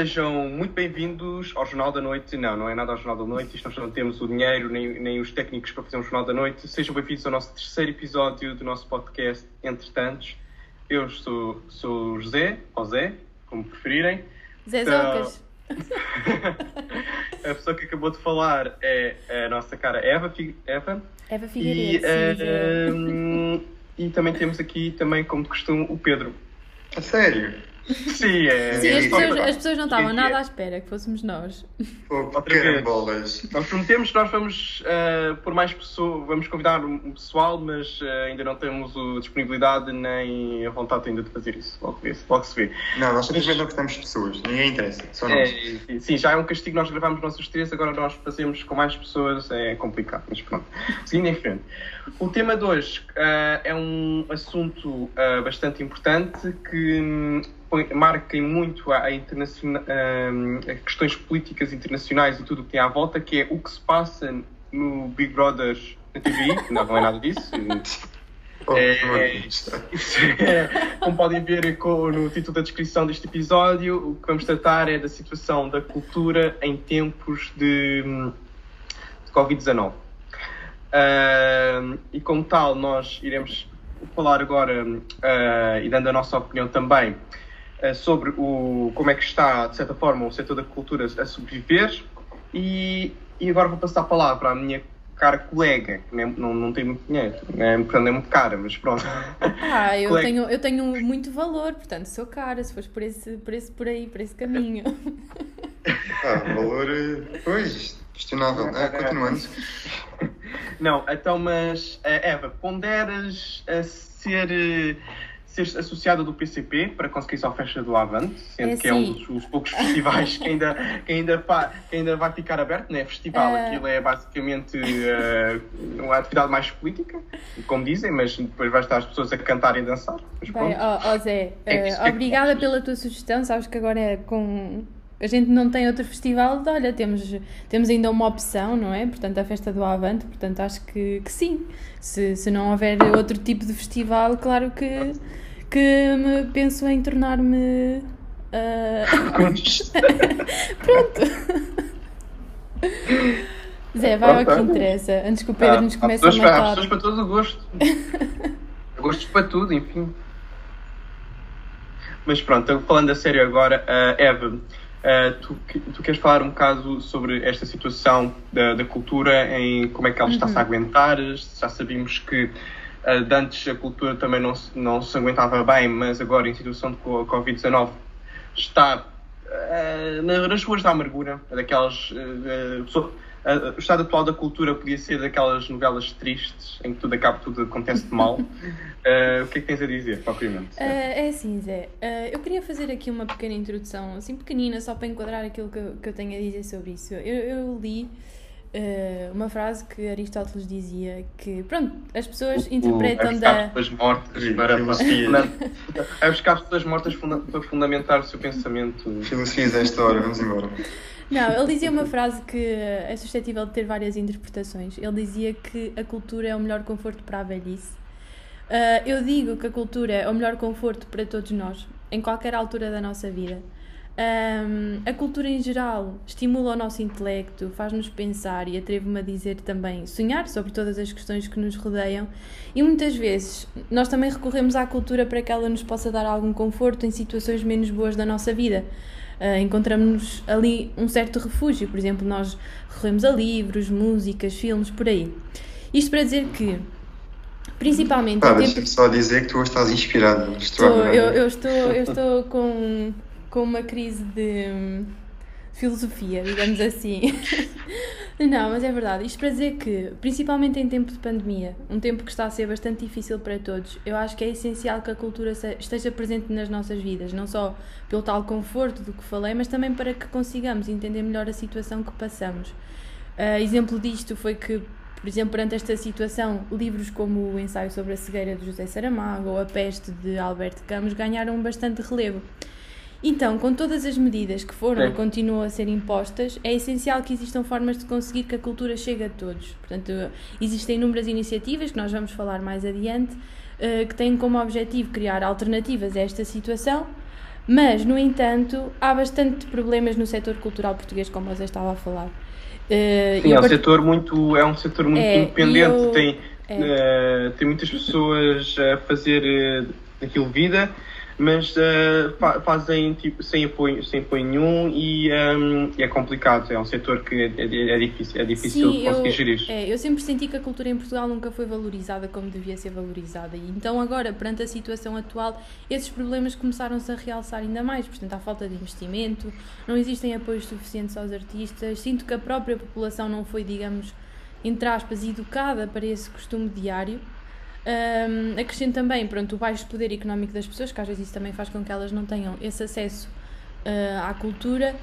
sejam muito bem-vindos ao Jornal da Noite. Não, não é nada ao Jornal da Noite, isto nós não temos o dinheiro nem, nem os técnicos para fazer um Jornal da Noite. Sejam bem-vindos ao nosso terceiro episódio do nosso podcast Entre Tantos. Eu sou, sou o José, ou Zé, como preferirem. Zé Zocas. a pessoa que acabou de falar é a nossa cara Eva, Eva. Eva Figueiredo. E, uh, e também temos aqui, também, como de costume, o Pedro. A sério? Sim, é. Sim, as pessoas, as pessoas não estavam nada à espera que fôssemos nós. Pô, carambolas. Nós prometemos que nós vamos uh, por mais pessoas, vamos convidar um pessoal, mas uh, ainda não temos a disponibilidade nem a vontade ainda de fazer isso. Logo, logo se vê. Não, nós simplesmente não gostamos de pessoas, ninguém interessa, só nós. É, sim, já é um castigo, nós gravamos nossos três, agora nós fazemos com mais pessoas, é complicado, mas pronto. Seguindo em frente. O tema de hoje uh, é um assunto bastante importante que hum, marquem muito a, a, a, questões políticas internacionais e tudo o que tem à volta, que é o que se passa no Big Brother na TV, não, não é nada disso. Oh, é, é, é, como podem ver no título da descrição deste episódio, o que vamos tratar é da situação da cultura em tempos de, de Covid-19. Uh, e como tal, nós iremos falar agora, uh, e dando a nossa opinião também, sobre o, como é que está, de certa forma, o setor da cultura a sobreviver. E, e agora vou passar a palavra à minha cara colega, que não, não, não tem muito dinheiro, é, portanto é muito cara, mas pronto. Ah, eu, tenho, eu tenho muito valor, portanto sou cara, se fores por esse, por esse por aí, por esse caminho. Ah, valor, pois, questionável. Ah, continuando. Não, então, mas Eva, ponderas a ser ser associada do PCP para conseguir só a festa do Avante, sendo é que é um dos, dos poucos festivais que ainda, que, ainda que ainda vai ficar aberto, não é festival, uh... aquilo é basicamente uh, uma atividade mais política, como dizem, mas depois vai estar as pessoas a cantar e dançar. Mas Bem, oh, oh Zé, uh, obrigada pela tua sugestão, sabes que agora é com a gente não tem outro festival, olha, temos, temos ainda uma opção, não é? Portanto, a festa do Avante, portanto, acho que, que sim. Se, se não houver outro tipo de festival, claro que, que me penso em tornar-me. Uh... Pronto! Zé, vai ao que interessa, antes que o Pedro ah, nos comece a matar. Há pessoas para todo o gosto. Gostos para tudo, enfim. Mas pronto, falando a sério agora, uh, Eva, Uh, tu, tu, queres falar um bocado sobre esta situação da, da cultura, em como é que ela uhum. está-se a aguentar? Já sabemos que de antes a cultura também não, não se aguentava bem, mas agora em situação de Covid-19 está uh, nas ruas da amargura, daquelas Uh, o estado atual da cultura podia ser daquelas novelas tristes em que tudo acaba, tudo acontece de mal. Uh, o que é que tens a dizer, propriamente? Uh, é assim, Zé. eu queria fazer aqui uma pequena introdução, assim pequenina, só para enquadrar aquilo que eu, que eu tenho a dizer sobre isso. Eu, eu li uma frase que Aristóteles dizia que, pronto, as pessoas interpretam é da. pessoas mortas para. é buscar pessoas mortas para fundamentar o seu pensamento. Filosofia desta hora, vamos embora. Não, ele dizia uma frase que é suscetível de ter várias interpretações. Ele dizia que a cultura é o melhor conforto para a velhice. Uh, eu digo que a cultura é o melhor conforto para todos nós, em qualquer altura da nossa vida. Um, a cultura em geral estimula o nosso intelecto, faz-nos pensar e atrevo-me a dizer também sonhar sobre todas as questões que nos rodeiam. E muitas vezes nós também recorremos à cultura para que ela nos possa dar algum conforto em situações menos boas da nossa vida uh, encontramos ali um certo refúgio. Por exemplo, nós recorremos a livros, músicas, filmes, por aí. Isto para dizer que, principalmente. Ah, deixa-me só dizer que tu estás inspirado. Estou, eu, eu, estou, eu estou com, com uma crise de hum, filosofia, digamos assim. Não, mas é verdade. Isto para dizer que, principalmente em tempo de pandemia, um tempo que está a ser bastante difícil para todos, eu acho que é essencial que a cultura esteja presente nas nossas vidas, não só pelo tal conforto do que falei, mas também para que consigamos entender melhor a situação que passamos. Uh, exemplo disto foi que, por exemplo, perante esta situação, livros como o Ensaio sobre a Cegueira de José Saramago ou A Peste de Alberto Camus ganharam bastante relevo. Então, com todas as medidas que foram e continuam a ser impostas, é essencial que existam formas de conseguir que a cultura chegue a todos. Portanto, existem inúmeras iniciativas, que nós vamos falar mais adiante, eh, que têm como objetivo criar alternativas a esta situação Mas, no entanto, há bastante problemas no setor cultural português, como você estava a falar. Uh, Sim, é um, part... setor muito, é um setor muito é, independente, eu... tem, é. uh, tem muitas pessoas a fazer uh, aquilo vida mas uh, fazem tipo, sem, apoio, sem apoio nenhum e, um, é complicado. É um setor que é, é, é difícil, é difícil Sim, conseguir eu, gerir. É, eu sempre senti que a cultura em Portugal nunca foi valorizada como devia ser valorizada. E então, agora, perante a situação atual, esses problemas começaram-se a realçar ainda mais. Portanto, há falta de investimento, não existem apoios suficientes aos artistas. Sinto que a própria população não foi, digamos, entre aspas, educada para esse costume diário. Um, acrescento também pronto, o baixo poder económico das pessoas, que às vezes isso também faz com que elas não tenham esse acesso uh, à cultura.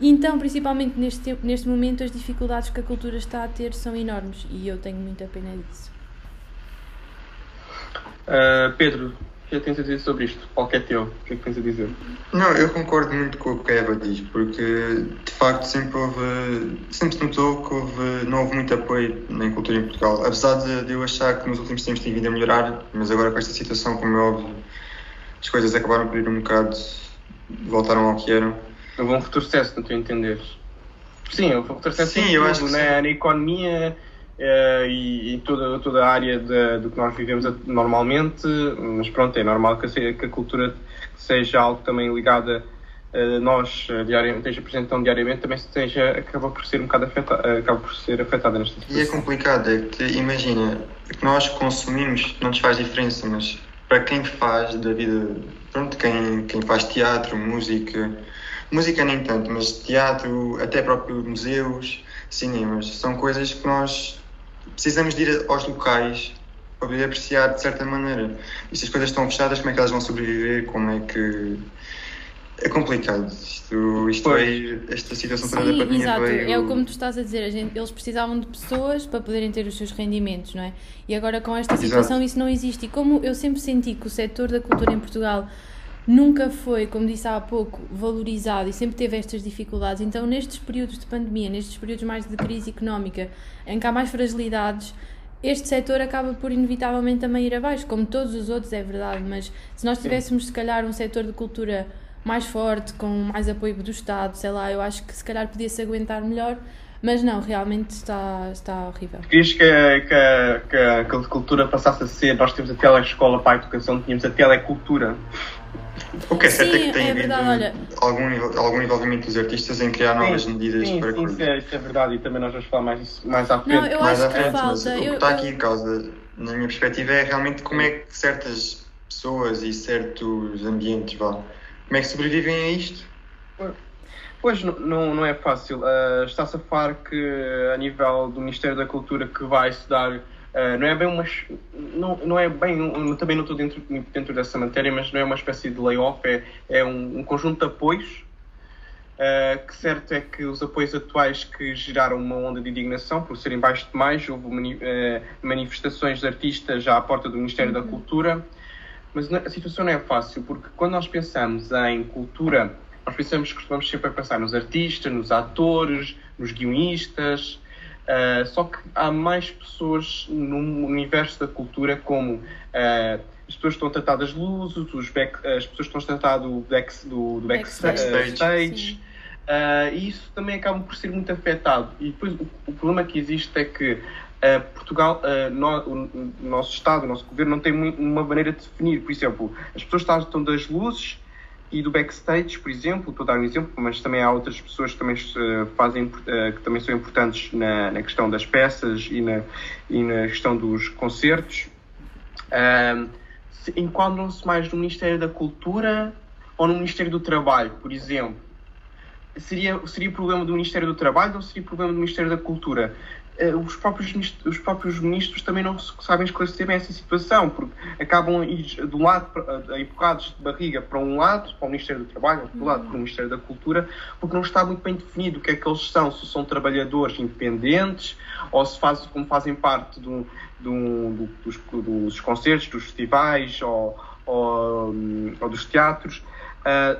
Então, principalmente neste, neste momento, as dificuldades que a cultura está a ter são enormes e eu tenho muita pena disso. Uh, Pedro, que tens a dizer sobre isto? Qual que é teu? O que é que tens a dizer? Não, eu concordo muito com o que a Eva diz, porque de facto sempre houve, sempre se notou que houve, não houve muito apoio na cultura em Portugal. Apesar de, de eu achar que nos últimos tempos tem vindo a melhorar, mas agora com esta situação, como é óbvio, as coisas acabaram por ir um bocado, voltaram ao que eram. Houve um retrocesso, não tu entenderes. Sim, houve um retrocesso sim, eu acho que na, na economia Uh, e, e, toda, toda a área de, do que nós vivemos normalmente, mas pronto, é normal que a, que a cultura seja algo também ligado a nós, uh, diariamente, esteja presente tão diariamente, também seja, acaba por ser um bocado afetada, uh, acaba por ser afetada nesta situação. E é complicado, é que imagina, que nós consumimos não nos faz diferença, mas para quem faz da vida, pronto, quem, quem faz teatro, música, música nem tanto, mas teatro, até próprio museus, cinemas, são coisas que nós precisamos de ir aos locais para poder apreciar de certa maneira. E se as coisas estão fechadas, como é que elas vão sobreviver? Como é que. É complicado. Isto, isto veio, esta situação toda da pandemia exato. veio... É como tu estás a dizer, a gente, eles precisavam de pessoas para poderem ter os seus rendimentos, não é? E agora com esta situação exato. isso não existe. E como eu sempre senti que o setor da cultura em Portugal nunca foi, como disse há pouco, valorizado e sempre teve estas dificuldades. Então, nestes períodos de pandemia, nestes períodos mais de crise económica, em que há mais fragilidades, este setor acaba por inevitavelmente também ir abaixo, como todos os outros, é verdade, mas se nós tivéssemos, se calhar, um setor de cultura mais forte, com mais apoio do Estado, sei lá, eu acho que se calhar podia-se aguentar melhor, mas não, realmente está, está horrível. Querias que, que, que, que a cultura passasse a ser, nós temos a telescola para a educação, tínhamos a telecultura. O que é certo sim, é que tem é havido verdade, olha... algum, algum envolvimento dos artistas em criar novas sim, medidas sim, para sim, isso é, isso é verdade e também nós vamos falar mais mais à frente. Não, eu mais acho à frente, que mas falta. o que eu, está eu... aqui em causa, na minha perspectiva, é realmente como é que certas pessoas e certos ambientes vá, como é que sobrevivem a isto. Pois não, não é fácil. Uh, Está-se a falar que a nível do Ministério da Cultura que vai se dar Uh, não é bem uma. Não, não é bem. Um, também não estou dentro, dentro dessa matéria, mas não é uma espécie de layoff, é, é um, um conjunto de apoios. Uh, que certo é que os apoios atuais que geraram uma onda de indignação por serem baixos demais, houve mani uh, manifestações de artistas já à porta do Ministério uhum. da Cultura, mas a situação não é fácil, porque quando nós pensamos em cultura, nós pensamos que vamos sempre a pensar nos artistas, nos atores, nos guionistas, Uh, só que há mais pessoas no universo da cultura, como uh, as pessoas que estão a tratar das luzes, os back, as pessoas que estão a tratar do, back, do, do backstage. Uh, e isso também acaba por ser muito afetado. E depois o, o problema que existe é que Portugal, no, o, o, nosso Estado, o nosso governo, não tem uma maneira de definir. Por exemplo, as pessoas estão das luzes e do backstage, por exemplo, estou a dar um exemplo, mas também há outras pessoas que também uh, fazem, uh, que também são importantes na, na, questão das peças e na, e na questão dos concertos. Uh, Enquadram-se mais no Ministério da Cultura ou no Ministério do Trabalho, por exemplo? Seria, seria problema do Ministério do Trabalho ou seria problema do Ministério da Cultura? Eh, os próprios, os próprios ministros também não sabem esclarecer bem essa situação, porque acabam ir do lado, empurrados de barriga para um lado, para o Ministério do Trabalho, lado para o Ministério da Cultura, porque não está muito bem definido o que é que eles são, se são trabalhadores independentes, ou se fazem, como fazem parte do, do, do, dos, dos, concertos, dos festivais, ou, ou, ou dos teatros,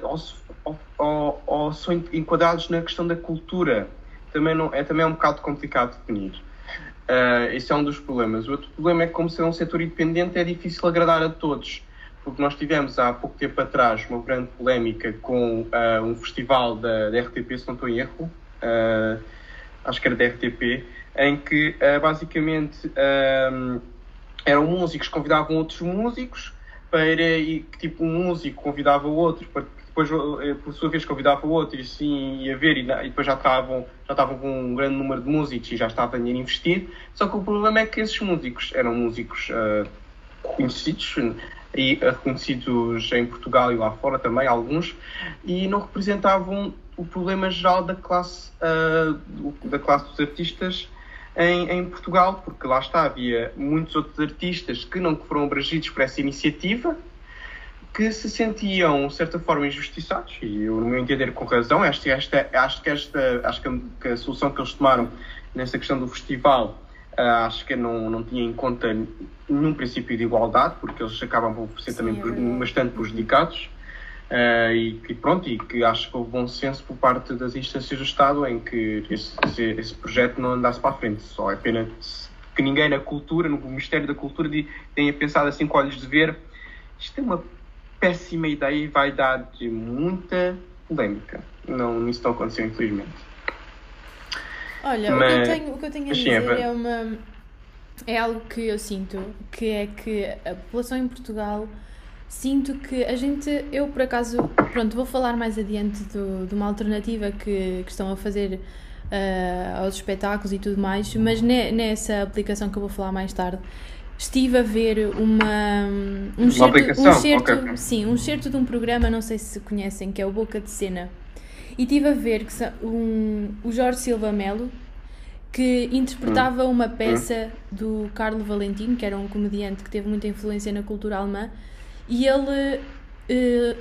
ou, se, ou, ou, ou são enquadrados na questão da cultura também, não, é, também é um bocado complicado de definir. Uh, esse é um dos problemas. O outro problema é que, como ser um setor independente, é difícil agradar a todos. porque nós tivemos há pouco tempo atrás uma grande polémica com uh, um festival da, da, RTP, se não estou em erro, uh, acho que era da RTP, em que uh, basicamente eram músicos que convidavam outros músicos para e que tipo um músico convidava o outro para depois por sua vez convidava o outro e assim ia ver e, e depois já estavam já estavam com um grande número de músicos e já estava dinheiro investido só que o problema é que esses músicos eram músicos uh, conhecidos e reconhecidos em Portugal e lá fora também, alguns, e não representavam o problema geral da classe, uh, da classe dos artistas em, em, Portugal, porque lá está, havia muitos outros artistas que não foram abrangidos por essa iniciativa, que se sentiam, de certa forma, injustiçados, e eu, no meu entender, com razão, esta, esta, acho, que esta, acho que a solução que eles tomaram nessa questão do festival Uh, acho que não, não tinha em conta nenhum princípio de igualdade, porque eles acabam por ser Sim, também é bastante prejudicados. Uh, e que pronto, e que acho que houve bom senso por parte das instâncias do Estado em que esse, esse, esse projeto não andasse para a frente. Só é pena que ninguém na cultura, no Ministério da Cultura, tenha pensado assim com olhos de ver isto é uma péssima ideia e vai dar de muita polémica. Não, isso não aconteceu, infelizmente. Olha, Mas... o, que eu tenho, o que eu tenho a dizer é, é uma. É algo que eu sinto, que é que a população em Portugal sinto que a gente, eu por acaso, pronto, vou falar mais adiante do, de uma alternativa que, que estão a fazer uh, aos espetáculos e tudo mais, mas ne, nessa aplicação que eu vou falar mais tarde, estive a ver uma um certo, um certo okay. sim, um certo de um programa, não sei se conhecem, que é o Boca de Cena e tive a ver que um, o Jorge Silva Melo que interpretava uma peça do Carlo Valentino, que era um comediante que teve muita influência na cultura alemã, e ele uh,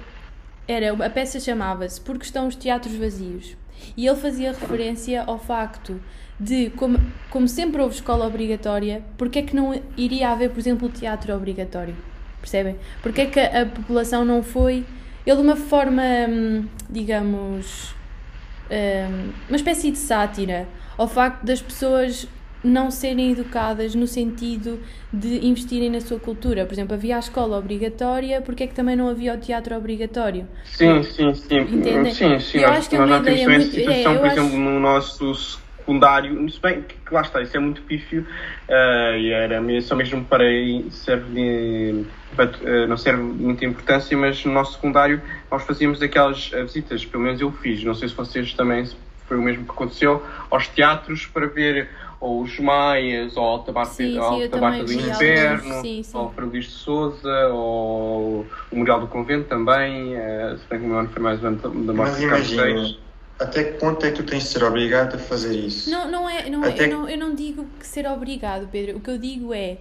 era a peça chamava-se Porque estão os teatros vazios. E ele fazia referência ao facto de, como, como sempre houve escola obrigatória, porque é que não iria haver, por exemplo, o teatro obrigatório? Percebem? Porque é que a, a população não foi ele, de uma forma, hum, digamos, hum, uma espécie de sátira ao facto das pessoas não serem educadas no sentido de investirem na sua cultura. Por exemplo, havia a escola obrigatória, porque é que também não havia o teatro obrigatório? Sim, sim, sim. Entendem? Sim, sim. Eu acho que é uma ideia muito... Situação, é, por exemplo, no nosso secundário, se bem que, que lá está, isso é muito pífio uh, e era só mesmo para serve de, uh, não serve de muita importância, mas no nosso secundário nós fazíamos aquelas uh, visitas, pelo menos eu fiz, não sei se vocês também foi o mesmo que aconteceu, aos teatros para ver ou os Maias, ou a Alta Barca, sim, sim, Alta Barca do Inverno, sim, sim. ou o Francisco de Souza, ou o Memorial do Convento também, uh, se bem que o meu ano foi mais o ano da morte de Carlos até que ponto é que tu tens de ser obrigado a fazer isso? Não, não é, não é eu, não, eu não digo que ser obrigado, Pedro. O que eu digo é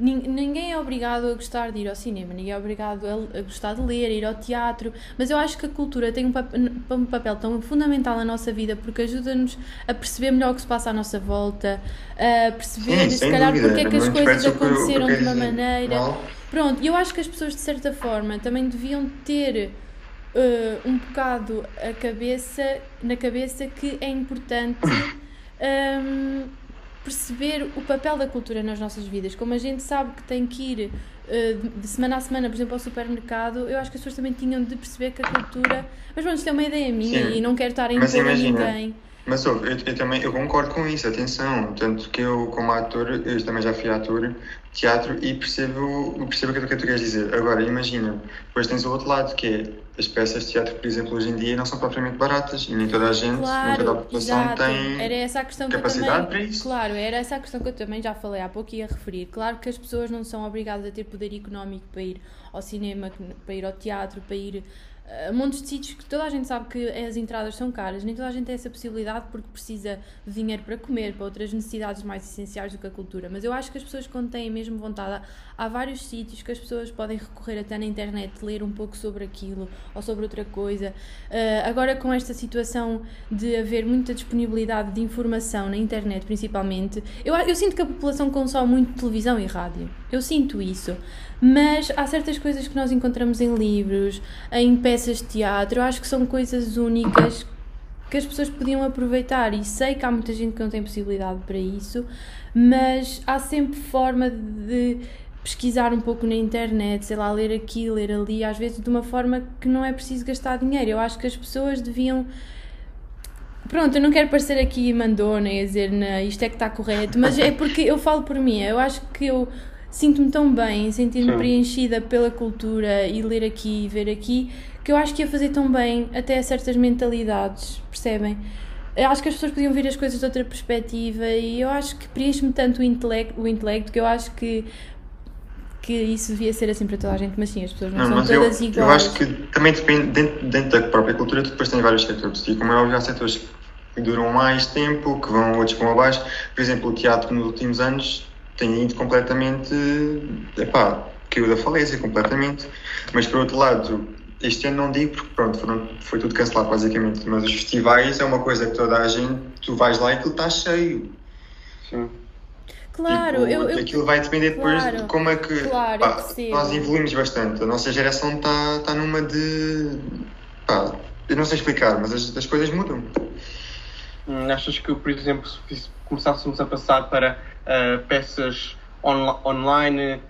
ninguém é obrigado a gostar de ir ao cinema, ninguém é obrigado a, gostar de ler, a ir ao teatro, mas eu acho que a cultura tem um, papel, tão fundamental na nossa vida porque ajuda-nos a perceber melhor o que se passa à nossa volta, a perceber Sim, se calhar dúvida. porque é que as coisas aconteceram de uma maneira. Mal. Pronto, eu acho que as pessoas de certa forma também deviam ter uh, um bocado a cabeça, na cabeça que é importante um, perceber o papel da cultura nas nossas vidas. Como a gente sabe que tem que ir uh, de semana a semana, por exemplo, ao supermercado, eu acho que as pessoas também tinham de perceber que a cultura. Mas pronto, isto é uma ideia minha Sim. e não quero estar a impor a ninguém. Mas ouve, eu, eu, também eu concordo com isso, atenção. Tanto que eu, como ator, eu também já fui ator, teatro, e percebo, percebo o que, é que tu queres dizer. Agora, imagina, depois tens o outro lado, que é as peças de teatro, por exemplo, hoje em dia não são propriamente baratas e nem toda a gente, claro, nem toda a população exato. tem era essa a questão capacidade também, para isso. Claro, era essa a questão que eu também já falei há pouco e ia referir. Claro que as pessoas não são obrigadas a ter poder económico para ir ao cinema, para ir ao teatro, para ir uh, montes de sítios que toda a gente sabe que as entradas são caras, nem toda a gente tem essa possibilidade porque precisa de dinheiro para comer, para outras necessidades mais essenciais do que a cultura. Mas eu acho que as pessoas, quando têm mesmo vontade, há vários sítios que as pessoas podem recorrer até na internet, ler um pouco sobre aquilo ou sobre outra coisa. Uh, agora, com esta situação de haver muita disponibilidade de informação na internet, principalmente, eu, eu sinto que a população consome muito televisão e rádio. Eu sinto isso. Mas há certas coisas que nós encontramos em livros, em peças de teatro, acho que são coisas únicas que as pessoas podiam aproveitar e sei que há muita gente que não tem possibilidade para isso, mas há sempre forma de pesquisar um pouco na internet, sei lá, ler aqui, ler ali, às vezes de uma forma que não é preciso gastar dinheiro. Eu acho que as pessoas deviam. Pronto, eu não quero parecer aqui mandona e dizer isto é que está correto, mas é porque eu falo por mim. Eu acho que eu sinto-me tão bem, sentir-me preenchida pela cultura e ler aqui e ver aqui, que eu acho que ia fazer tão bem até certas mentalidades, percebem? Eu acho que as pessoas podiam ver as coisas de outra perspectiva e eu acho que preenche-me tanto o intelecto, o intelecto que eu acho que que isso devia ser assim para toda a gente, mas sim, as pessoas não, não são todas eu, iguais. Eu acho que também depende, dentro, dentro da própria cultura, tu depois tens vários setores, e como é óbvio, há setores que duram mais tempo, que vão, outros vão abaixo. Por exemplo, o teatro nos últimos anos tem ido completamente, epá, caiu da falência completamente. Mas por outro lado, este ano não digo porque pronto, foram, foi tudo cancelado basicamente, mas os festivais é uma coisa que toda a gente, tu vais lá e aquilo está cheio. Sim. Claro, tipo, eu, eu, aquilo vai depender depois claro, de como é que claro, pá, nós evoluímos bastante. A nossa geração está tá numa de. Pá, eu não sei explicar, mas as, as coisas mudam. Hum, achas que, por exemplo, se começássemos a passar para uh, peças on online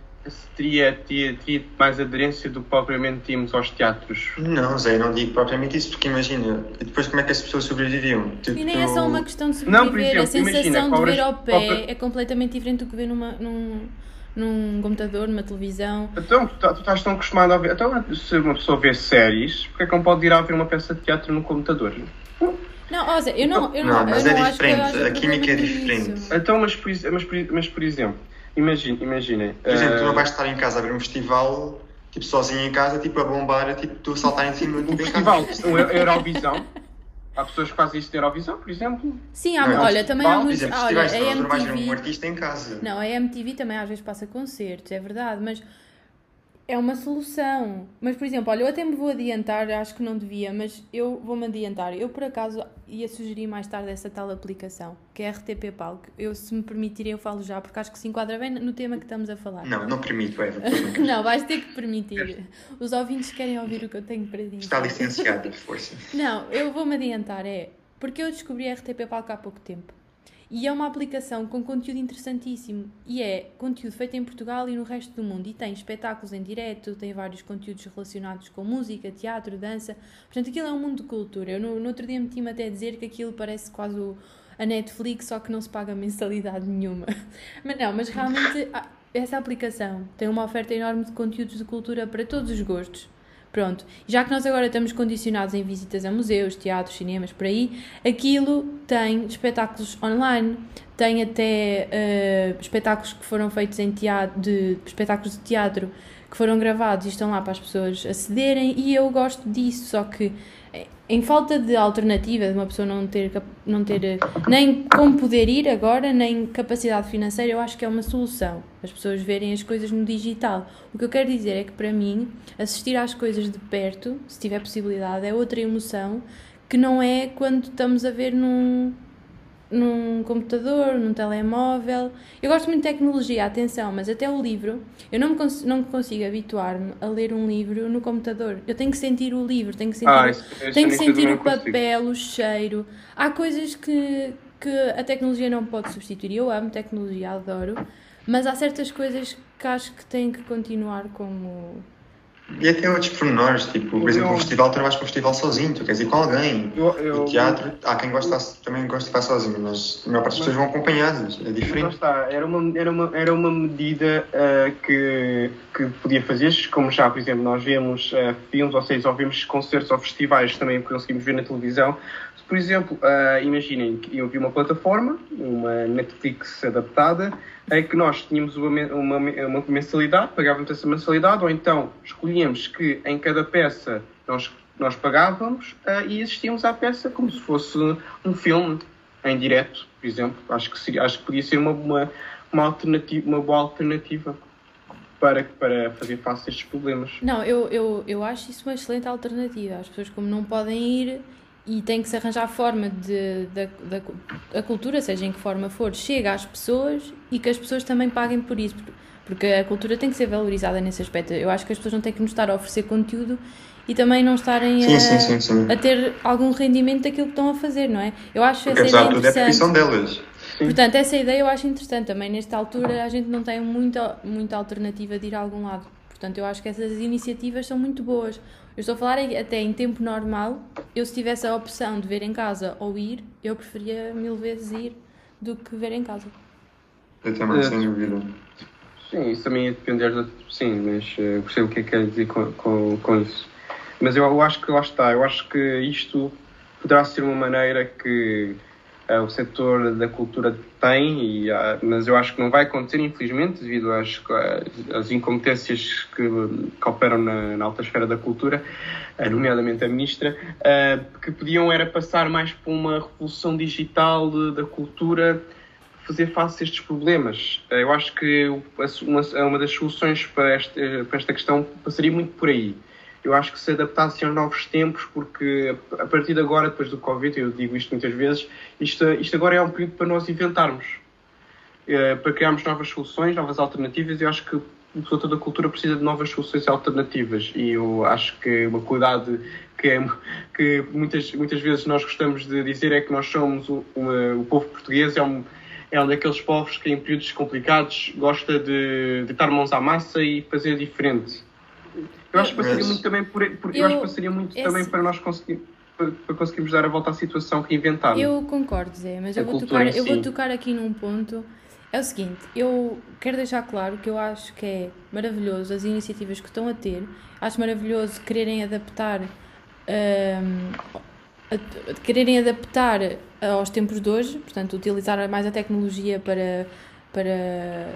teria, teria, teria mais aderência do que propriamente tínhamos aos teatros? Não, Zé, não digo propriamente isso, porque imagina, e depois como é que as pessoas sobreviviam? Tipo, e nem é só uma questão de sobreviver, não, exemplo, a sensação imagina, de ver ao pé é completamente diferente do que ver numa, num, num computador, numa televisão. Então, tu, tá, tu estás tão acostumado a ver. Então, se uma pessoa vê séries, porque é que não pode ir a ver uma peça de teatro no computador? Não, ou seja, eu não, eu não, não mas eu é não diferente, acho que a química é diferente. Isso. Então, mas por, mas, por, mas por exemplo, Imagine, imaginem. Por exemplo, uh... tu não eh, vais estar em casa a ver um festival, tipo, sozinho em casa, tipo, a bombar, tipo, tu a saltar em cima de um festival. Um Eurovisão. Há pessoas que fazem isso de Eurovisão, por exemplo. Sim, há, não, olha, também há muitos. Olha, a MTV. um artista em casa. Não, a MTV também às vezes passa concertos, é verdade, mas é uma solução. Mas, por exemplo, olha, eu até me vou adiantar, acho que não devia, mas eu vou-me adiantar. Eu, por acaso, ia sugerir mais tarde essa tal aplicação, que é a RTP Palco. Eu, se me permitirem, eu falo já, porque acho que se enquadra bem no tema que estamos a falar. Não, não permito, Eva. não, vais ter que permitir. Os ouvintes querem ouvir o que eu tenho para dizer. Está licenciada, força. Não, eu vou-me adiantar, é... Porque eu descobri a RTP Palco há pouco tempo. E é uma aplicação com conteúdo interessantíssimo. E é conteúdo feito em Portugal e no resto do mundo. E tem espetáculos em direto, tem vários conteúdos relacionados com música, teatro, dança. Portanto, aquilo é um mundo de cultura. Eu no, no outro dia meti-me até a dizer que aquilo parece quase o, a Netflix, só que não se paga mensalidade nenhuma. Mas não, mas realmente essa aplicação tem uma oferta enorme de conteúdos de cultura para todos os gostos. Pronto, já que nós agora estamos condicionados em visitas a museus, teatros, cinemas, por aí, aquilo tem espetáculos online, tem até uh, espetáculos que foram feitos em teatro, de, espetáculos de teatro que foram gravados e estão lá para as pessoas acederem e eu gosto disso, só que em falta de alternativa, de uma pessoa não ter, não ter eh, nem como poder ir agora, nem capacidade financeira, eu acho que é uma solução. As pessoas verem as coisas no digital. O que eu quero dizer é que, para mim, assistir às coisas de perto, se tiver possibilidade, é outra emoção que não é quando estamos a ver num, num computador, num telemóvel. Eu gosto muito de tecnologia, atenção, mas até o livro, eu não, me cons não consigo habituar-me a ler um livro no computador. Eu tenho que sentir o livro, tenho que sentir, ah, isso, isso tenho que sentir o papel, consigo. o cheiro. Há coisas que, que a tecnologia não pode substituir. Eu amo tecnologia, adoro, mas há certas coisas que acho que têm que continuar como e até outros pormenores, tipo, por exemplo, um festival, tu não vais para um festival sozinho, tu queres ir com alguém. Eu, eu, o teatro, há quem gosta, também gosta de ficar sozinho, mas a maior parte das pessoas vão acompanhadas, é diferente. Está, era, uma, era, uma, era uma medida uh, que, que podia fazer, como já, por exemplo, nós vemos uh, filmes, ou seja, ouvimos concertos ou festivais também que conseguimos ver na televisão. Por exemplo, uh, imaginem que eu vi uma plataforma, uma Netflix adaptada, é que nós tínhamos uma, uma, uma mensalidade, pagávamos essa mensalidade, ou então escolhíamos que em cada peça nós, nós pagávamos uh, e assistíamos à peça como se fosse um filme em direto, por exemplo. Acho que, seria, acho que podia ser uma, uma, uma, alternativa, uma boa alternativa para, para fazer face a estes problemas. Não, eu, eu, eu acho isso uma excelente alternativa. As pessoas, como não podem ir e tem que se arranjar forma de, de, de, a cultura, seja em que forma for, chega às pessoas e que as pessoas também paguem por isso, porque a cultura tem que ser valorizada nesse aspecto. Eu acho que as pessoas não têm que nos estar a oferecer conteúdo e também não estarem sim, a, sim, sim, a, ter algum rendimento daquilo que estão a fazer, não é? Eu acho essa Exato, é a profissão delas. Sim. Portanto, essa ideia eu acho interessante. Também nesta altura a gente não tem muita, muita alternativa de ir a algum lado. Portanto, eu acho que essas iniciativas são muito boas. Eu estou a falar até em tempo normal. Eu, se tivesse a opção de ver em casa ou ir, eu preferia mil vezes ir do que ver em casa. Eu também, sem dúvida. Sim, isso também ia depender da. Sim, mas uh, percebo o que é que quer dizer com, com, com isso. Mas eu, eu acho que lá está, eu acho que isto poderá ser uma maneira que uh, o setor da cultura tem, e, uh, mas eu acho que não vai acontecer, infelizmente, devido às, às incompetências que, que operam na, na, alta esfera da cultura, uh, nomeadamente a ministra, que podiam era passar mais por uma revolução digital de, da cultura fazer face a estes problemas. Eu acho que uma, uma das soluções para esta, para esta questão passaria muito por aí eu acho que se adaptasse aos novos tempos, porque a partir de agora, depois do Covid, eu digo isto muitas vezes, isto, isto agora é um período para nós inventarmos, é, para criarmos novas soluções, novas alternativas. Eu acho que o setor da cultura precisa de novas soluções alternativas e eu acho que uma qualidade que, é, que muitas, muitas vezes nós gostamos de dizer é que nós somos o, o povo português, é um, é um daqueles povos que em períodos complicados gosta de, de mãos à massa e fazer diferente eu acho que passaria muito também por, por eu, eu, acho que passaria muito esse... também para nós conseguir para, para conseguirmos dar a volta à situação que inventaram. Eu concordo, Zé, mas eu vou, tocar, eu vou tocar aqui num ponto. É o seguinte, eu quero deixar claro que eu acho que é maravilhoso as iniciativas que estão a ter, acho maravilhoso quererem adaptar um, a, quererem adaptar aos tempos de hoje, portanto, utilizar mais a tecnologia para, para,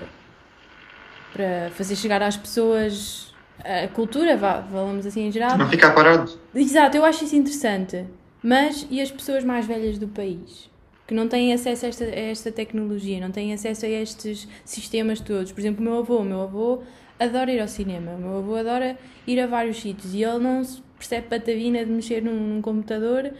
para fazer chegar às pessoas a cultura, vá, falamos assim em geral. Não ficar parado. Exato, eu acho isso interessante. Mas e as pessoas mais velhas do país? Que não têm acesso a esta, a esta tecnologia, não têm acesso a estes sistemas todos. Por exemplo, o meu avô. O meu avô adora ir ao cinema. O meu avô adora ir a vários sítios. E ele não percebe patavina de mexer num, num computador.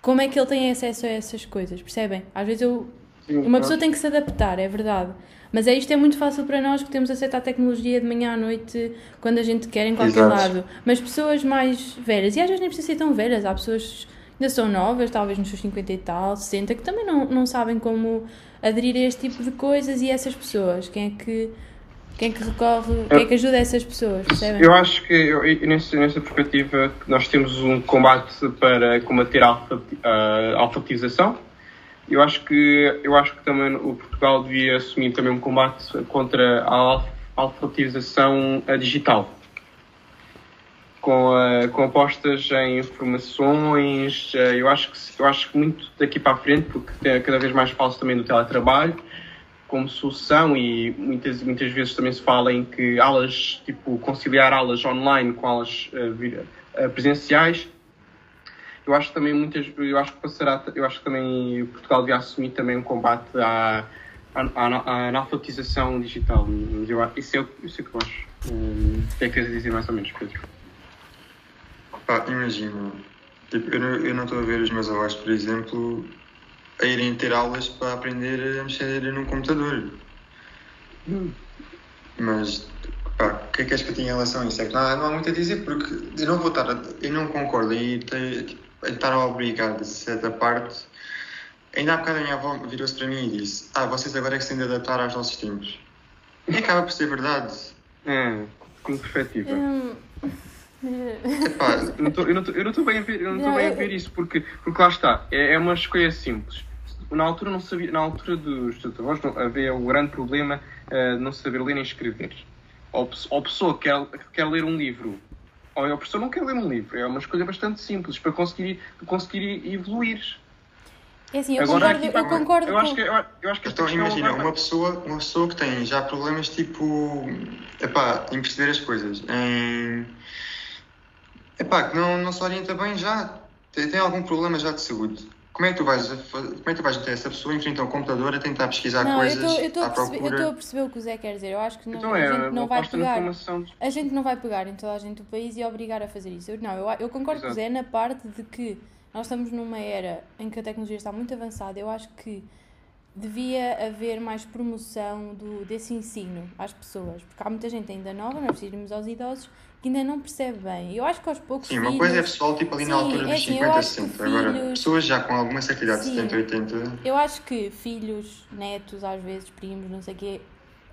Como é que ele tem acesso a essas coisas? Percebem? Às vezes eu, uma pessoa tem que se adaptar, é verdade. Mas é isto é muito fácil para nós que temos acesso à tecnologia de manhã à noite quando a gente quer em qualquer Exato. lado. Mas pessoas mais velhas, e às vezes nem precisam ser tão velhas, há pessoas que ainda são novas, talvez nos seus 50 e tal, 60, que também não, não sabem como aderir a este tipo de coisas e essas pessoas, quem é que quem é que recorre, quem é que ajuda essas pessoas, percebem? Eu acho que eu, nessa, nessa perspectiva nós temos um combate para combater a alfabetização eu acho que eu acho que também o Portugal devia assumir também um combate contra a alfabetização digital. Com, uh, com apostas em informações uh, eu acho que eu acho que muito daqui para a frente porque cada vez mais fala também do teletrabalho como solução e muitas muitas vezes também se fala em que aulas tipo conciliar aulas online com aulas uh, presenciais eu acho também muitas eu acho que passará eu acho que também Portugal devia assumir também um combate à, à, à analfabetização digital eu, isso, é, isso é o que eu acho hum, o que é que queres dizer mais ou menos Pedro? Pá, imagina tipo, eu, não, estou a ver os meus avós por exemplo a irem ter aulas para aprender a mexer num computador hum. mas Pá, o que é que és que eu tinha em relação a isso? É que não, não há muito a dizer, porque eu não vou estar, eu não concordo ter, estar a obrigar, de certa parte. Ainda há bocado a minha avó virou-se para mim e disse: Ah, vocês agora é que se têm de adaptar aos nossos tempos. E acaba por ser verdade. Hum, com perspectiva. Hum. Epá, eu não estou bem a ver, eu não não, bem a ver isso, porque, porque lá está, é, é uma escolha simples. Na altura não sabia, na altura dos avós havia o grande problema uh, de não saber ler nem escrever. Ou, ou pessoa que quer, quer ler um livro ou a pessoa não quer ler um livro. É uma escolha bastante simples para conseguir, conseguir evoluir. É assim, eu Agora, concordo, aqui, eu concordo eu, acho que, eu, eu acho que então, imagina, uma pessoa, uma pessoa que tem já problemas tipo epá, em perceber as coisas, em epá, que não, não se orienta bem já, tem, tem algum problema já de saúde como é que tu vais, como é que tu vais ter essa pessoa em frente ao computador a tentar pesquisar não, coisas eu estou a, a perceber o que o Zé quer dizer. Eu acho que não, então é, a gente não vai pegar. A gente não vai pegar em toda a gente do país e obrigar a fazer isso. Eu, não, eu, eu concordo Exato. com o Zé na parte de que nós estamos numa era em que a tecnologia está muito avançada. Eu acho que devia haver mais promoção do, desse ensino às pessoas, porque há muita gente ainda nova, nós precisamos aos idosos, que ainda não percebe bem. Eu acho que aos poucos. Sim, filhos... uma coisa é pessoal, tipo ali Sim, na altura é dos assim, eu 50, acho que 60. Agora, filhos- pessoas já com alguma certa idade, Sim. 70, 80. Eu acho que filhos, netos, às vezes, primos, não sei o quê,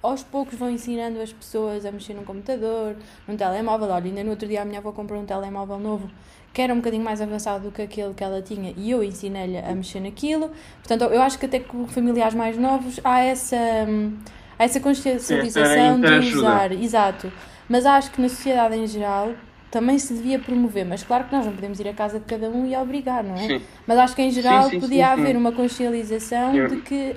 aos poucos vão ensinando as pessoas a mexer num computador, num telemóvel. Olha, ainda no outro dia a minha avó comprou um telemóvel novo que era um bocadinho mais avançado do que aquele que ela tinha e eu ensinei-lhe a mexer naquilo. Portanto, eu acho que até com familiares mais novos há essa, hum, há essa consciencialização de usar. Exato. Mas acho que na sociedade em geral também se devia promover. Mas claro que nós não podemos ir à casa de cada um e obrigar, não é? Sim. Mas acho que em geral Sim, sim, podia haver uma consciencialização de que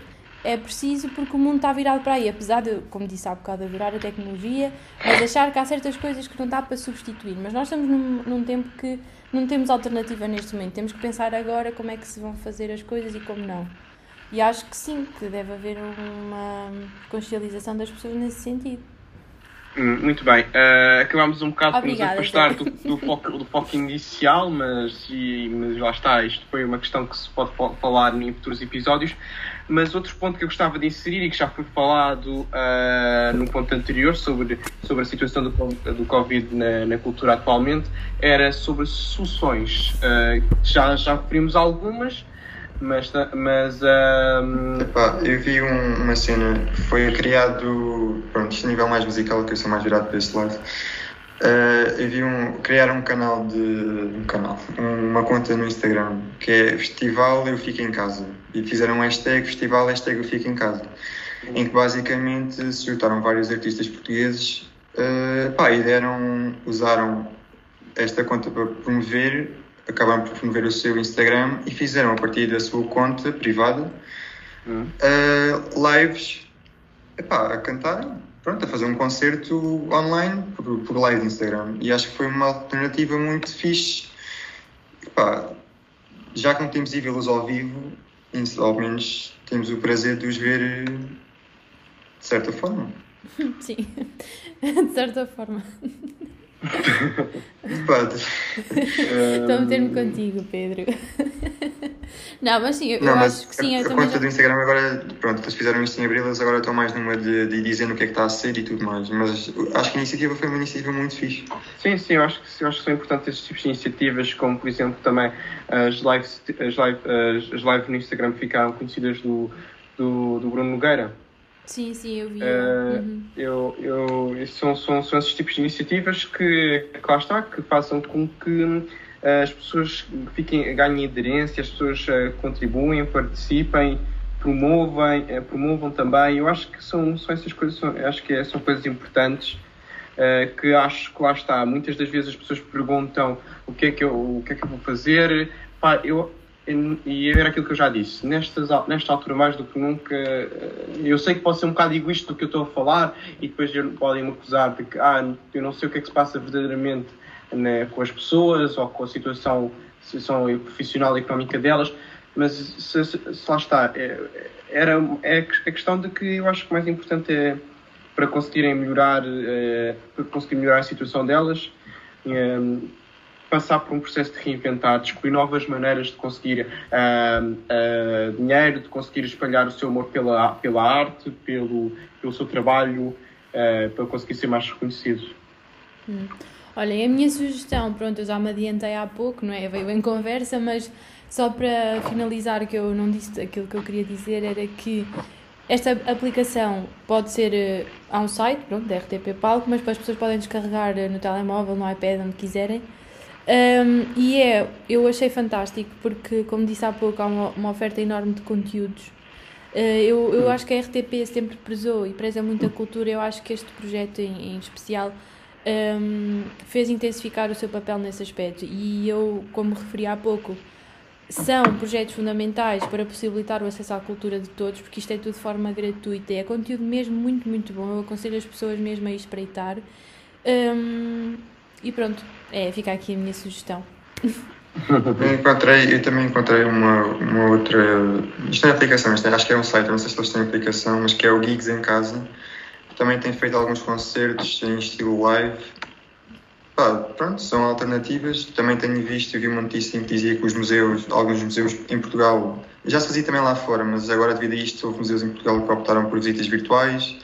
é preciso porque o mundo está virado para aí. Apesar de, como disse há bocado, adorar a tecnologia, mas achar que há certas coisas que não dá para substituir. Mas nós estamos num, num tempo que não temos alternativa neste momento. Temos que pensar agora como é que se vão fazer as coisas e como não. E acho que sim, que deve haver uma consciencialização das pessoas nesse sentido. Hum, Muito bem, Eh, acabámos um bocado Obrigada, por nos afastar Zé. do, do, foco, do foco inicial, mas, e, mas lá está, isto foi uma questão que se pode fa- falar em futuros episódios. Mas outro ponto que eu gostava de inserir e que já foi falado ah, no ponto anterior sobre, sobre a situação do, do Covid na, na cultura atualmente era sobre soluções. Ah, já, já referimos algumas, mas, mas Epá, eu vi um- uma cena, foi criado, pronto, a nível mais musical, que eu sou mais virado para esse lado. Eh, eu vi um, criar um canal de. um canal, uma conta no Instagram que é Festival Eu Fico em Casa. E fizeram um hashtag Festival hashtag Eu Fico em Casa. Em que basicamente se juntaram vários artistas portugueses eh, pá, e deram, usaram esta conta para promover, acabaram por promover o seu Instagram e fizeram a partir da sua conta privada uh, lives epá, a cantarem, pronto, a fazer um concerto online por, por live Instagram. E acho que foi uma alternativa muito fixe. Epá, já que não temos vê-los ao vivo, ao menos temos o prazer de os ver eh, de certa forma. Sim, de certa forma. Epá, Estou a meter-me contigo, Pedro. Não, mas sim, eu, eu não, mas acho que sim. a, Eu a também conta já... do Instagram agora, pronto, eles fizeram isto em abril, eles agora estão mais numa de, de ir dizendo o que é que está a ser e tudo mais. Mas acho que a iniciativa foi uma iniciativa muito fixe. Sim, sim, eu acho que, eu acho que são importantes esses tipos de iniciativas, como por exemplo também as lives, as live, as, as lives no Instagram ficaram conhecidas do, do, do Bruno Nogueira. Sim, sim, eu vi. Eh, Uhum. Eu, eu, são, são, são esses tipos de iniciativas que, que lá está, que façam com que eh, as pessoas fiquem, ganhem aderência, as pessoas eh, contribuem, participem, promovem, promovam também. Eu acho que são, são essas coisas, são, acho que é- são coisas importantes. eh, que acho que lá está, muitas das vezes as pessoas perguntam o que é que eu, o que é que eu vou fazer. Pá, eu, e era aquilo que eu já disse, nestas, nesta altura mais do que nunca, eh, eu sei que pode ser um bocado egoísta do que eu estou a falar e depois podem me acusar de que ah, eu não sei o que é que se passa verdadeiramente né, com as pessoas ou com a situação, situação profissional e económica delas, mas se, se- se lá está, é, era, é a questão de que eu acho que o mais importante é para conseguirem melhorar, eh, para conseguir melhorar a situação delas, eh, passar por um processo de reinventar, descobrir novas maneiras de conseguir ah, ah, dinheiro, de conseguir espalhar o seu amor pela, pela arte, pelo, pelo seu trabalho, ah, para conseguir ser mais reconhecido. Olha, e a minha sugestão, pronto, eu já me adiantei há pouco, não é? Veio em conversa, mas só para finalizar, que eu não disse aquilo que eu queria dizer, era que esta aplicação pode ser. eh, Há um site, pronto, da RTP Palco, mas depois as pessoas podem descarregar eh, no telemóvel, no iPad, onde quiserem. Um, e é, eu achei fantástico, porque, como disse há pouco, há uma, uma oferta enorme de conteúdos. Eh, eu, eu acho que a RTP sempre prezou e preza muito a cultura. Eu acho que este projeto em, em especial um, fez intensificar o seu papel nesse aspecto. E eu, como referi há pouco, são projetos fundamentais para possibilitar o acesso à cultura de todos, porque isto é tudo de forma gratuita. É conteúdo mesmo muito, muito bom. Eu aconselho as pessoas mesmo a espreitar. Um, e pronto, é, fica aqui a minha sugestão. Eu encontrei, eu também encontrei uma, uma outra. Isto não é aplicação, isto é- acho que é um site, eu não sei se eles têm aplicação, mas que é o Gigs em Casa. Também tem feito alguns concertos em estilo live. Pá, pronto, são alternativas. Também tenho visto, eu vi uma notícia que dizia que os museus, alguns museus em Portugal, já se fazia também lá fora, mas agora devido a isto houve museus em Portugal que optaram por visitas virtuais.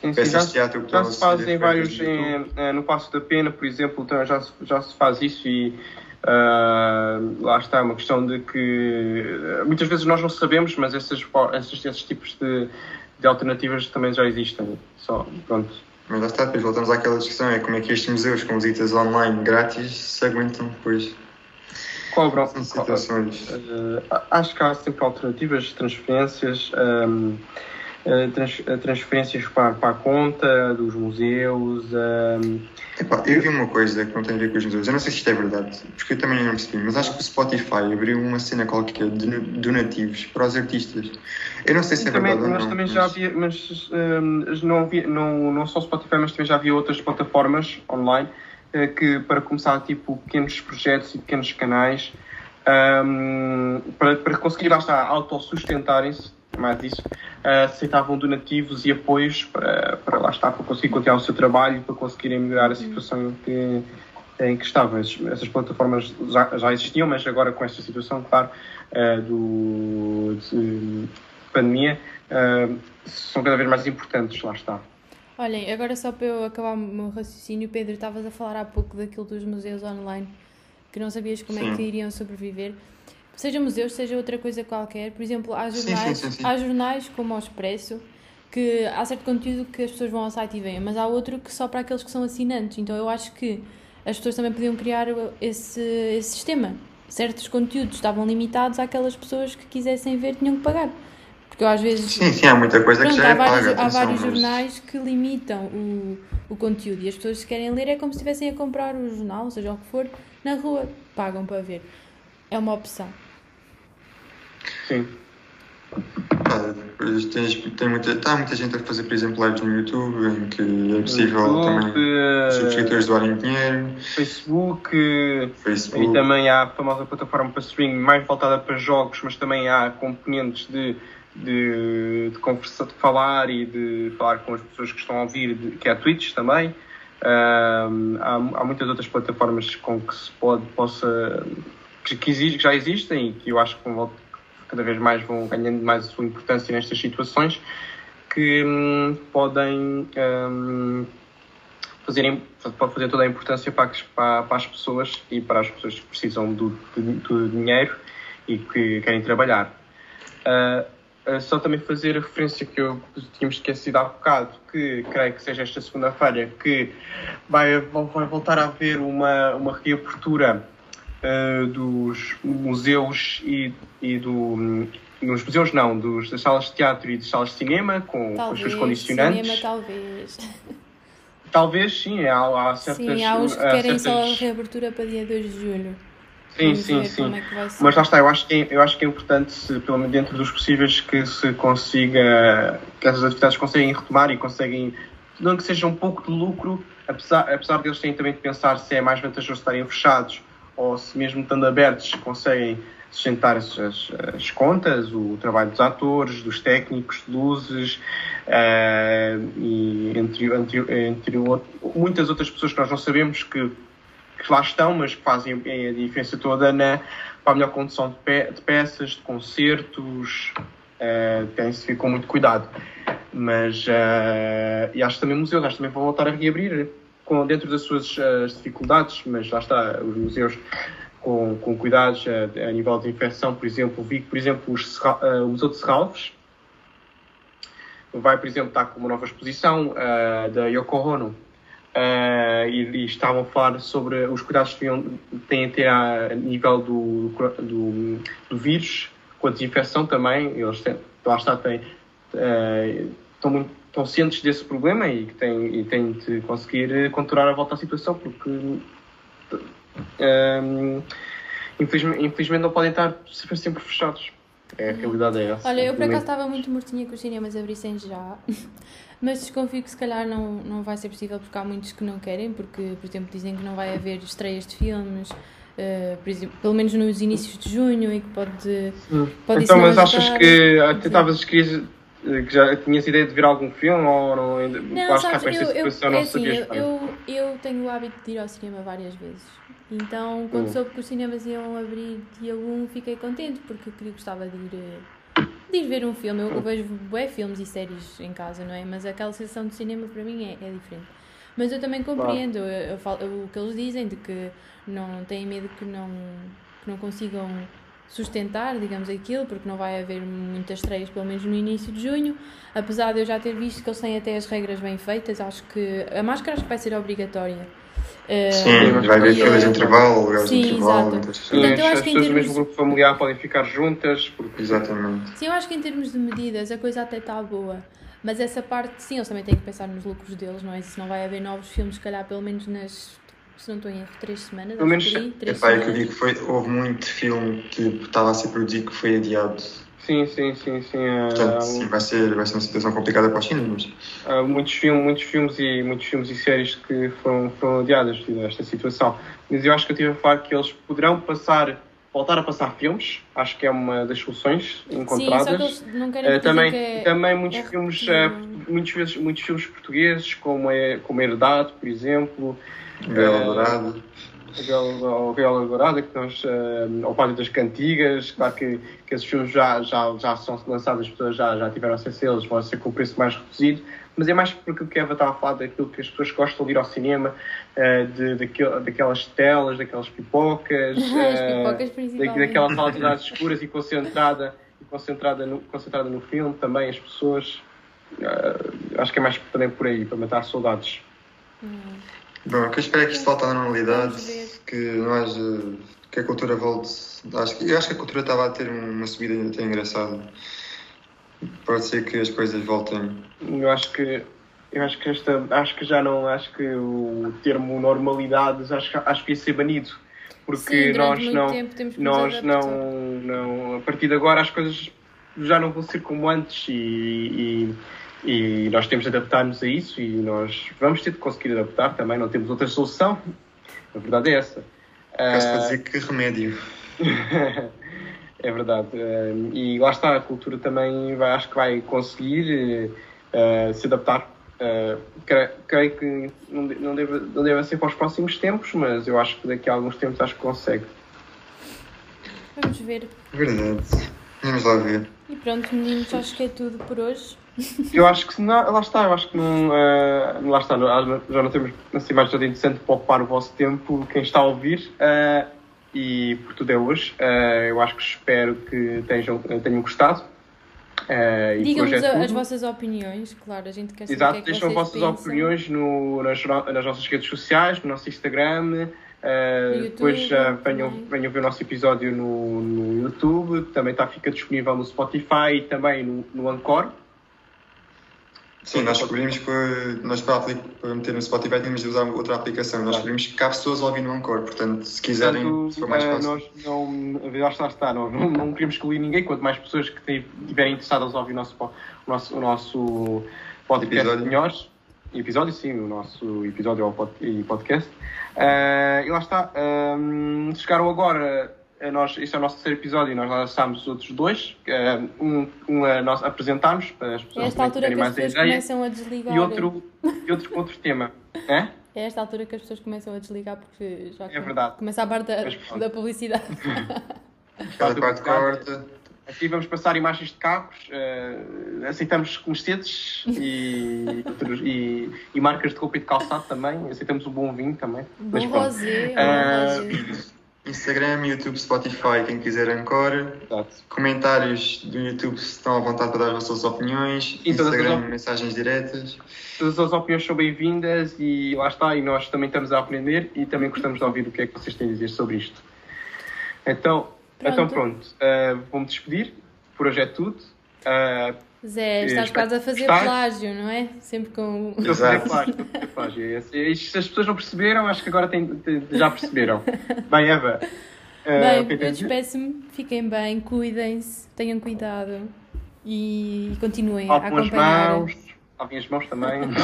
Sim, Peças já, de teatro que já se fazem vários em- eh, no Passo da Pena, por exemplo, então já, se, já se faz isso e ah, lá está, é uma questão de que eh, muitas vezes nós não sabemos, mas esses, esses, esses tipos de, de alternativas também já existem. Só, pronto. Mas lá está, depois voltamos àquela discussão, é como é que estes museus com visitas online grátis se aguentam depois. Cobram. São situações. Eh, acho que há sempre alternativas, transferências, ehm, eh, trans- transferências para, para a conta dos museus. Epá, eu vi uma coisa que não tem a ver com os museus, eu não sei se isto é verdade, porque eu também não percebi, mas acho que o Spotify abriu uma cena qualquer de donativos para os artistas. Eu não sei se é também, verdade ou mas não. também já havia, mas ehm, não, havia, não, não só o Spotify, mas também já havia outras plataformas online eh, que para começar tipo pequenos projetos e pequenos canais ehm, para, para conseguir lá está autossustentarem-se, mais disso, eh, aceitavam donativos e apoios para, para lá está, para conseguir continuar o seu trabalho, para conseguirem melhorar a situação que, em que estavam. Essas plataformas já, já existiam, mas agora com esta situação, claro, eh, do, de pandemia, eh, são cada vez mais importantes, lá está. Olhem, agora só para eu acabar o meu raciocínio, Pedro, estavas a falar há pouco daquilo dos museus online, que não sabias como é Sim. que iriam sobreviver. Seja museus, seja outra coisa qualquer. Por exemplo, há jornais, sim, sim, sim. há jornais como o Expresso, que há certo conteúdo que as pessoas vão ao site e veem, mas há outro que só para aqueles que são assinantes. Então eu acho que as pessoas também podiam criar esse, esse sistema. Certos conteúdos estavam limitados àquelas pessoas que quisessem ver, tinham que pagar. Porque eu às vezes Sim, sim, há muita coisa Pronto, que já há é vários, paga. há vários mas- jornais que limitam o, o conteúdo e as pessoas que querem ler é como se estivessem a comprar o jornal, seja o que for, na rua, pagam para ver. É uma opção. Sim. Depois tens, tem muita, tá muita gente a fazer, por exemplo, lives no YouTube em que é possível também YouTube, os eh, subscritores doarem dinheiro, Facebook, Facebook. E também há a famosa plataforma para streaming mais voltada para jogos, mas também há componentes de, de, de conversa, de falar e de falar com as pessoas que estão a ouvir, de- que é a Twitch também. Há, há muitas outras plataformas com que se pode, possa, que, que, exi- que já existem e que eu acho que vão, cada vez mais vão ganhando mais a sua importância nestas situações, que hum, podem hum, fazerem, pode fazer toda a importância para, as- para, para as pessoas e para as pessoas que precisam do, do, do dinheiro e que querem trabalhar. Ah, só também fazer a referência que eu tínhamos esquecido há bocado, que creio que seja esta segunda-feira, que vai, vai voltar a haver uma, uma reabertura ah, dos museus e, e do. Nos museus não, dos, das salas de teatro e das salas de cinema, com, com os Talvez, seus condicionantes. cinema, talvez. Talvez sim, há, há certas. Sim, há uns que querem só a certas- reabertura para dia 2 de julho. Sim, Vamos sim, sim. é. Mas lá está, eu acho que é, eu acho que é importante, se, pelo menos dentro dos possíveis, que se consiga, que essas atividades conseguem retomar e conseguem, não que seja um pouco de lucro, apesar, apesar deles terem também de pensar se é mais vantajoso estarem fechados ou se mesmo estando abertos conseguem sustentar as, as, as contas, o trabalho dos atores, dos técnicos, luzes eh, e entre, entre, entre outro- muitas outras pessoas que nós não sabemos que que lá estão, mas que fazem a diferença toda na, para a melhor condução de, pe- de peças, de concertos, uh, tem-se vir com muito cuidado. Mas, eh, e acho que também museus, acho que também vão voltar a reabrir com, dentro das suas eh, dificuldades, mas lá está, os museus com, com cuidados eh, a nível de infecção, por exemplo, vi que, por exemplo, os eh, o Museu de Serralves vai, por exemplo, estar com uma nova exposição eh, da Yoko Ono, Uh, e, e estavam a falar sobre os cuidados que têm a ter a, nível do, do, do vírus, com a desinfecção também. Eles têm, lá está, têm, uh, estão, muito, estão cientes desse problema e que têm, e têm de conseguir controlar a volta à situação, porque um, infelizmente, infelizmente não podem estar sempre, fechados. É, a realidade é essa. Olha, eu por acaso estava muito mortinha que os cinemas abrissem já, mas desconfio que se calhar não, não vai ser possível porque há muitos que não querem, porque, por exemplo, dizem que não vai haver estreias de filmes, eh, por exemplo, pelo menos nos inícios de junho, e que pode. pode então, mas achas que até estavas querias que já tinhas ideia de ver algum filme ou não, Não, acho que sabes, com esta eu, eu, situação é não assim, sabias eu, eu, eu tenho o hábito de ir ao cinema várias vezes. Então, quando Hum. soube que os cinemas iam abrir dia 1, fiquei contente porque eu queria, gostava de ir, eh, de ir ver um filme. Eu, eu vejo bué filmes e séries em casa, não é? Mas aquela sensação de cinema para mim é, é diferente. Mas eu também compreendo eu- eu falo- o que eles dizem de que não têm medo que não, que não consigam sustentar, digamos, aquilo, porque não vai haver muitas estreias, pelo menos no início de junho. Apesar de eu já ter visto que eles têm até as regras bem feitas, acho que a máscara acho que vai ser obrigatória. Eh, Sim, vai haver filas de eh, intervalo, lugares de sim, intervalo, exato. Portanto, coisas. eu acho as que em pessoas do mesmo termos- grupo familiar podem ficar juntas, porque Exatamente. Sim, eu acho que em termos de medidas a coisa até está boa. Mas essa parte, sim, eles também têm que pensar nos lucros deles, não é? Se não vai haver novos filmes, se calhar pelo menos nas, se não estou em erro, três semanas, Pelo menos- três Epá, é que eu digo que foi, houve muito filme que estava a ser produzido que foi adiado. sim, sim, sim, sim. há- Portanto, sim, vai ser, vai ser uma situação complicada para os cinemas. há muitos, filmes, muitos filmes e muitos filmes e séries que foram, foram adiadas devido a esta situação. Mas eu acho que eu tive a falar que eles poderão passar, voltar a passar filmes, acho que é uma das soluções Sim, encontradas. só que eles não querem dizer também, que é... também muitos é filmes, muitos, vezes, muitos filmes portugueses, como é como Herdade, por exemplo, Bela Eh, Dourado. ao Viola Dourada, que nós, eh, ao Pátio das Cantigas, claro que, que esses filmes já, já, já são lançados, as pessoas já, já tiveram acesso a eles, vão ser com o preço mais reduzido, mas é mais porque o Eva estava a falar daquilo que as pessoas gostam de ir ao cinema, eh, de, daquel- daquelas telas, daquelas pipocas, As eh, pipocas da- daquela sala de dados escuras e concentrada, e concentrada, no, concentrada no filme, também as pessoas, eh, acho que é mais também por aí, para matar saudades. Bom, o que eu espero é que isto volte à normalidade, que não haja. que a cultura volte. Acho, que- eu acho que a cultura estava a ter uma subida até engraçada. Pode ser que as coisas voltem. Eu acho que eu acho que esta acho que já não acho que o termo normalidades acho, que- acho que ia ser banido porque Sim, nós muito não nós não não a partir de agora as coisas já não vão ser como antes e, e, e nós temos de adaptar-nos a isso e nós vamos ter de conseguir adaptar também não temos outra solução a verdade é essa Caso para Ah, dizer que remédio. é verdade. Eh, E lá está, a cultura também vai, acho que vai conseguir eh, se adaptar. Cre- creio que não, deve, não deve ser para os próximos tempos, mas eu acho que daqui a alguns tempos acho que consegue. Vamos ver. Verdade. Vamos lá ver. E pronto, meninos, acho que é tudo por hoje. Eu acho que não, lá está, eu acho que não, eh, lá está, já não temos assim mais nada interessante para ocupar o vosso tempo, quem está a ouvir, eh, e por tudo é hoje. Eh, eu acho que espero que tenham, tenham gostado. Por Digam-nos é as vossas opiniões, claro, a gente quer saber Exato, que é que deixam vocês vossas pensam. opiniões no, nas, nas nossas redes sociais, no nosso Instagram. No YouTube depois eh, venham, também. venham ver o nosso episódio no, no YouTube, também está, fica disponível no Spotify e também no, no Anchor. Sim, nós descobrimos que nós para, para meter no Spotify tínhamos de usar outra aplicação. Nós descobrimos que há pessoas a ouvir no Encore, portanto, se quiserem, Portanto, se for mais eh, fácil. nós não, está, está, nós não, não queremos excluir ninguém, quanto mais pessoas que estiverem interessadas a ouvir o nosso, o nosso, o nosso podcast Episódio. melhores. Episódio, sim, o nosso episódio e podcast. Eh, e lá está. ehm, chegaram agora. Nós, este é o nosso terceiro episódio e nós lançámos os outros dois. eh, um um a nós apresentámos para as É pessoas esta também altura terem que as pessoas ideia. começam a desligar. E outro, e outro com outro tema. É? É esta altura que as pessoas começam a desligar porque já É verdade. começa a parte da, Mas da publicidade. Cada parte corta. Aqui vamos passar imagens de carros, eh, aceitamos Mercedes e, outros- e, e marcas de roupa e de calçado também, aceitamos um bom vinho também. Mas Bom pronto. rosé, bom rosé. Instagram, YouTube, Spotify, quem quiser Encore. Exato. Comentários do YouTube se estão à vontade para dar as vossas opiniões. E as Instagram, op- mensagens diretas. Todas as opiniões são bem-vindas e lá está, e nós também estamos a aprender e também gostamos de ouvir o que é que vocês têm a dizer sobre isto. Então, Pronto. então pronto, eh, vou-me despedir, por hoje é tudo. Eh, Zé, estás quase a fazer gostar. plágio, não é? Sempre com. Estou a fazer plágio, estou a fazer plágio. E Se as pessoas não perceberam, acho que agora têm- já perceberam. Bem, Eva. eh, Bem, que eu despeço-me, fiquem bem, cuidem-se, tenham cuidado e continuem a Lavem as acompanhar. mãos, lavem as mãos também.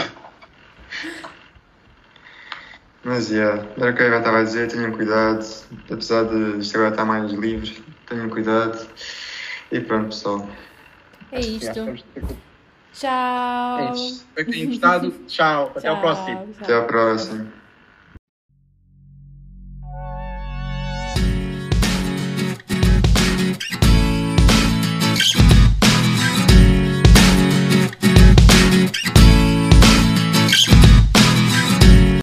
Mas, yeah, era o que eu estava a dizer, tenham cuidado. Apesar de isto agora estar mais livre, tenham cuidado. E pronto, pessoal. É isto. Ter cuidado. Tchau. É isto. Espero que tenham gostado. Tchau. Até ao Tchau, próximo. Até à próxima.